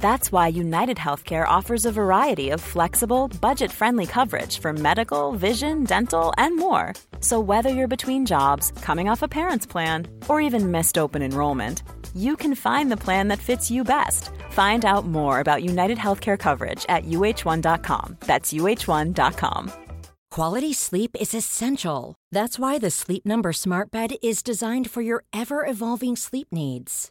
That's why United Healthcare offers a variety of flexible, budget friendly coverage for medical, vision, dental, and more. So, whether you're between jobs, coming off a parent's plan, or even missed open enrollment, you can find the plan that fits you best. Find out more about United Healthcare coverage at uh1.com. That's uh1.com. Quality sleep is essential. That's why the Sleep Number Smart Bed is designed for your ever evolving sleep needs.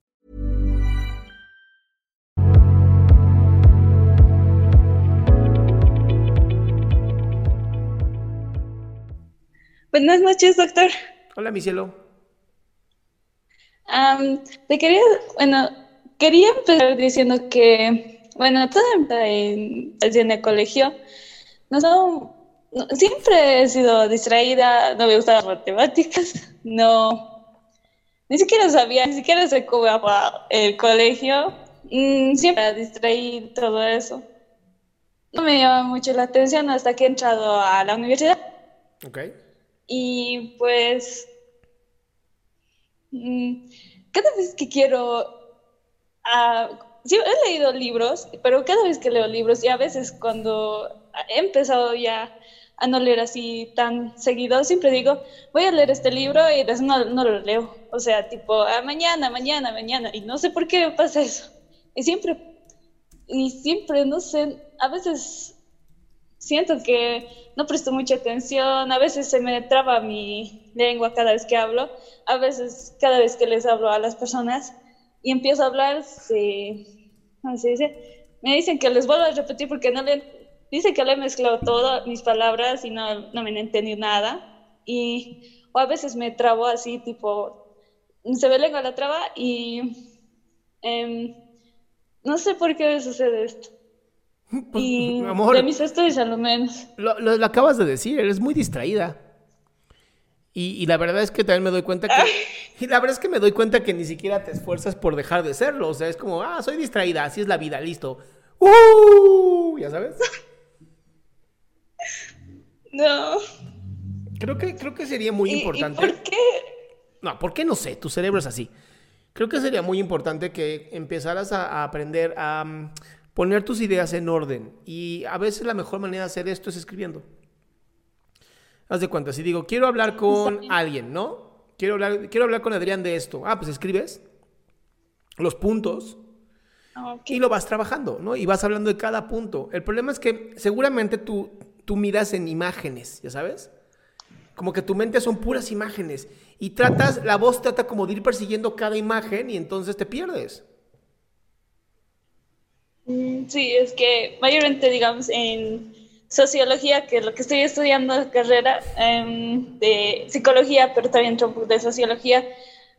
Buenas noches, doctor. Hola, mi cielo. Am, te quería, bueno, quería empezar diciendo que, bueno, todo en, en el colegio. No, siempre he sido distraída, no me gustaban las matemáticas, no, ni siquiera sabía, ni siquiera cómo iba el colegio. Mm, siempre y todo eso. No me llama mucho la atención hasta que he entrado a la universidad. Ok. Y pues, mm, cada vez que quiero, ah, sí, he leído libros, pero cada vez que leo libros y a veces cuando he empezado ya a no leer así tan seguido, siempre digo, voy a leer este libro y después no, no lo leo. O sea, tipo, "Ah, mañana, mañana, mañana. Y no sé por qué me pasa eso. Y siempre, y siempre, no sé, a veces siento que no presto mucha atención, a veces se me traba mi lengua cada vez que hablo, a veces cada vez que les hablo a las personas y empiezo a hablar, se, ¿cómo se dice? Me dicen que les vuelvo a repetir porque no le, dicen que le he mezclado todas mis palabras y no, no me han entendido nada. Y, o a veces me trabo así, tipo, se me lengua la traba y em, no sé por qué sucede esto. Y amor. de mis estudios a lo menos. Lo, lo- lo acabas de decir, eres muy distraída. Y, y la verdad es que también me doy cuenta que... Y la verdad es que me doy cuenta que ni siquiera te esfuerzas por dejar de serlo. O sea, es como, ah, soy distraída, así es la vida, listo. ¡Uh! ¿Ya sabes? No. Creo que, creo que sería muy ¿Y- y importante. por qué? No, ¿por qué no sé? Tu cerebro es así. Creo que sería muy importante que empezaras a, a aprender a mm, poner tus ideas en orden. Y a veces la mejor manera de hacer esto es escribiendo. Haz de cuenta, si digo, quiero hablar con alguien, ¿no? Quiero hablar, quiero hablar con Adrián de esto. Ah, pues escribes los puntos Ah, y lo vas trabajando, ¿no? Y vas hablando de cada punto. El problema es que seguramente tú, tú miras en imágenes, ¿ya sabes? Como que tu mente son puras imágenes. Y tratas, la voz trata como de ir persiguiendo cada imagen y entonces te pierdes. Mm, Sí, es que mayormente, digamos, en sociología, que es lo que estoy estudiando de carrera em, de psicología, pero también de sociología,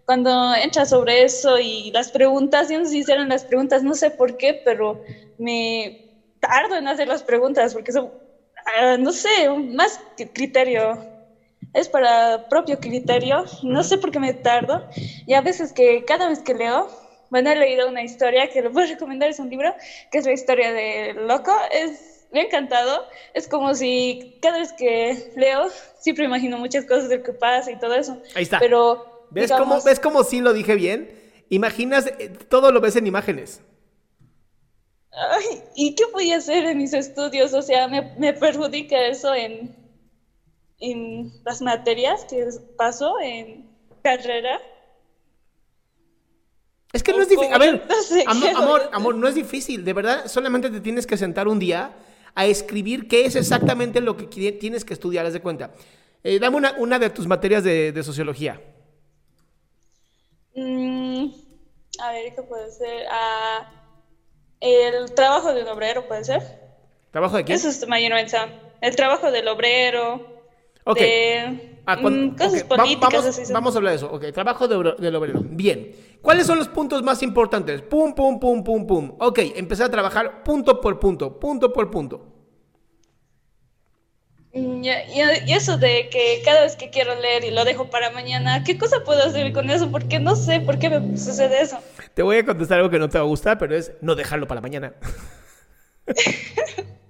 cuando entra sobre eso y las preguntas, yo no sé si hicieron las preguntas, no sé por qué, pero me tardo en hacer las preguntas porque son, ah, no sé, más que criterio, es para propio criterio, no sé por qué me tardo, y a veces que cada vez que leo, bueno, he leído una historia que lo puedo recomendar, es un libro, que es la historia de Loco, es, me ha encantado, es como si cada vez que leo, siempre imagino muchas cosas de lo que pasa y todo eso, Ahí está. pero... ¿Ves, digamos, cómo, ¿Ves cómo sí lo dije bien? Imaginas, eh, todo lo ves en imágenes. Ay, ¿y qué voy a hacer en mis estudios? O sea, me, me perjudica eso en, en las materias que paso en carrera. Es que no es difícil. A ver, No sé amor, amor, no es difícil. De verdad, solamente te tienes que sentar un día a escribir qué es exactamente lo que tienes que estudiar, haz de cuenta. Eh, dame una, una de tus materias de, de sociología. Mm, a ver, ¿qué puede ser? Ah, el trabajo del obrero, ¿puede ser? ¿Trabajo de quién? Eso es mayormente. El trabajo del obrero. Ok. De Ah, mm, cosas ok, va- políticas, vamos, así son. vamos a hablar de eso. Ok, trabajo de del obrero. Bien. ¿Cuáles son los puntos más importantes? Pum, pum, pum, pum, pum. Ok, empezar a trabajar punto por punto, punto por punto. Mm, ya- Y eso de que cada vez que quiero leer y lo dejo para mañana, ¿qué cosa puedo hacer con eso? Porque no sé por qué me sucede eso. Te voy a contestar algo que no te va a gustar, pero es no dejarlo para mañana.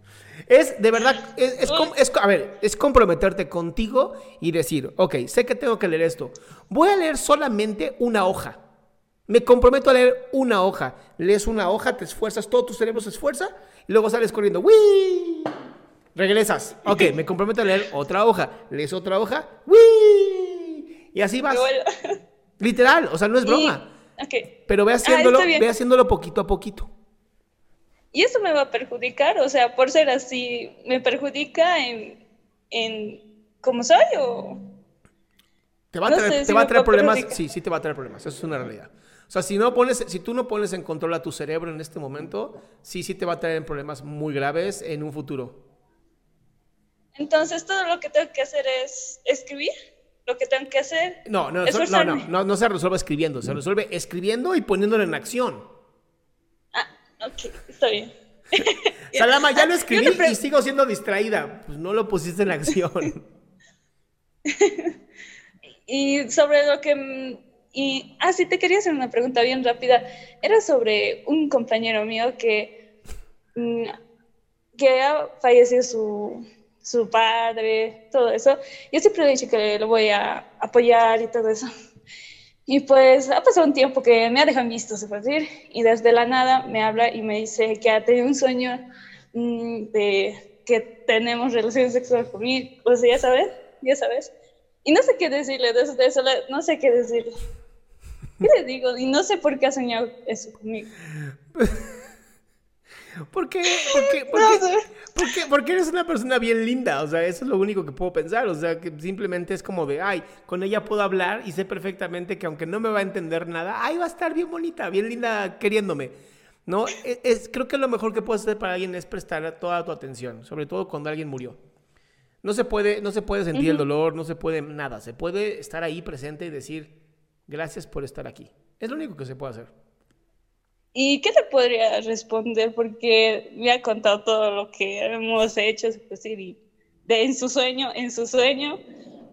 es, de verdad, es, es es a ver, es comprometerte contigo y decir, ok, sé que tengo que leer esto. Voy a leer solamente una hoja. Me comprometo a leer una hoja. Lees una hoja, te esfuerzas, todo tu cerebro se esfuerza y luego sales corriendo. ¡Wii! Regresas. Ok, me comprometo a leer otra hoja. Lees otra hoja. ¡Wii! Y así vas. Literal, o sea, no es Y- broma. ok. Pero ve Ah, haciéndolo, ve haciéndolo poquito a poquito. ¿Y eso me va a perjudicar? O sea, por ser así, ¿me perjudica en, en cómo soy o...? Te va a No traer, te si va a traer problemas. perjudicar. Sí, sí te va a traer problemas. Eso es una realidad. O sea, si no pones, si tú no pones en control a tu cerebro en este momento, sí, sí te va a traer problemas muy graves en un futuro. Entonces, todo lo que tengo que hacer es escribir, lo que tengo que hacer... No, no, no, no, no, no se resuelve escribiendo, se resuelve escribiendo y poniéndolo en acción. Ok, está bien. Salama, ya lo escribí y sigo siendo distraída. Pues no lo pusiste en acción. Y sobre lo que... Y, ah, sí, te quería hacer una pregunta bien rápida. Era sobre un compañero mío que, mm, que ha fallecido su, su padre, todo eso. Yo siempre he dicho que lo voy a apoyar y todo eso. Y pues ha pasado un tiempo que me ha dejado visto, se puede decir, y desde la nada me habla y me dice que ha tenido un sueño mm, de que tenemos relaciones sexuales conmigo, o sea, ya sabes, ya sabes. Y no sé qué decirle desde eso, no sé qué decirle. ¿Qué le digo? Y no sé por qué ha soñado eso conmigo. ¿Por qué? ¿Por qué? ¿Por No qué? sé. ¿Por qué? Porque eres una persona bien linda, o sea, eso es lo único que puedo pensar, o sea, que simplemente es como de, ay, con ella puedo hablar y sé perfectamente que aunque no me va a entender nada, ay, va a estar bien bonita, bien linda queriéndome, ¿no? Es, es- creo que lo mejor que puedes hacer para alguien es prestar toda tu atención, sobre todo cuando alguien murió. No se puede, no se puede sentir el dolor, no se puede nada, se puede estar ahí presente y decir, gracias por estar aquí. Es lo único que se puede hacer. ¿Y qué le podría responder? Porque me ha contado todo lo que hemos hecho, puede decir, y de, en su sueño, en su sueño.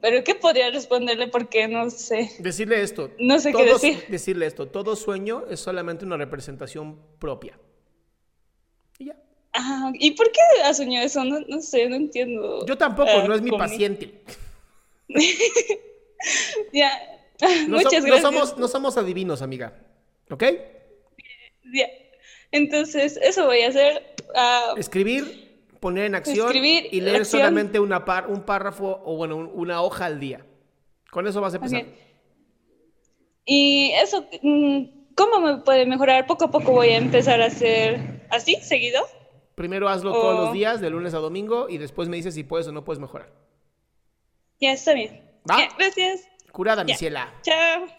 Pero ¿qué podría responderle? Porque no sé. Decirle esto. No sé qué decir. Decirle esto. Todo sueño es solamente una representación propia. Y ya. Ah, ¿y por qué ha soñado eso? No, no sé, no entiendo. Yo tampoco, Ah, no es mi paciente. Ya. No, Muchas so- no gracias. somos, no somos adivinos, amiga. ¿Ok? Ya. Entonces, eso voy a hacer. ah, Escribir, poner en acción Escribir, y leer acción. solamente una par, un párrafo o bueno, un- una hoja al día. Con eso vas a empezar. Y eso, mm, ¿cómo me puede mejorar? Poco a poco voy a empezar a hacer así, seguido. Primero hazlo todos los días, de lunes a domingo, y después me dices si puedes o no puedes mejorar. Ya está bien. ¿Va? Ya, gracias. Curada, mi. Chao.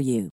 for you.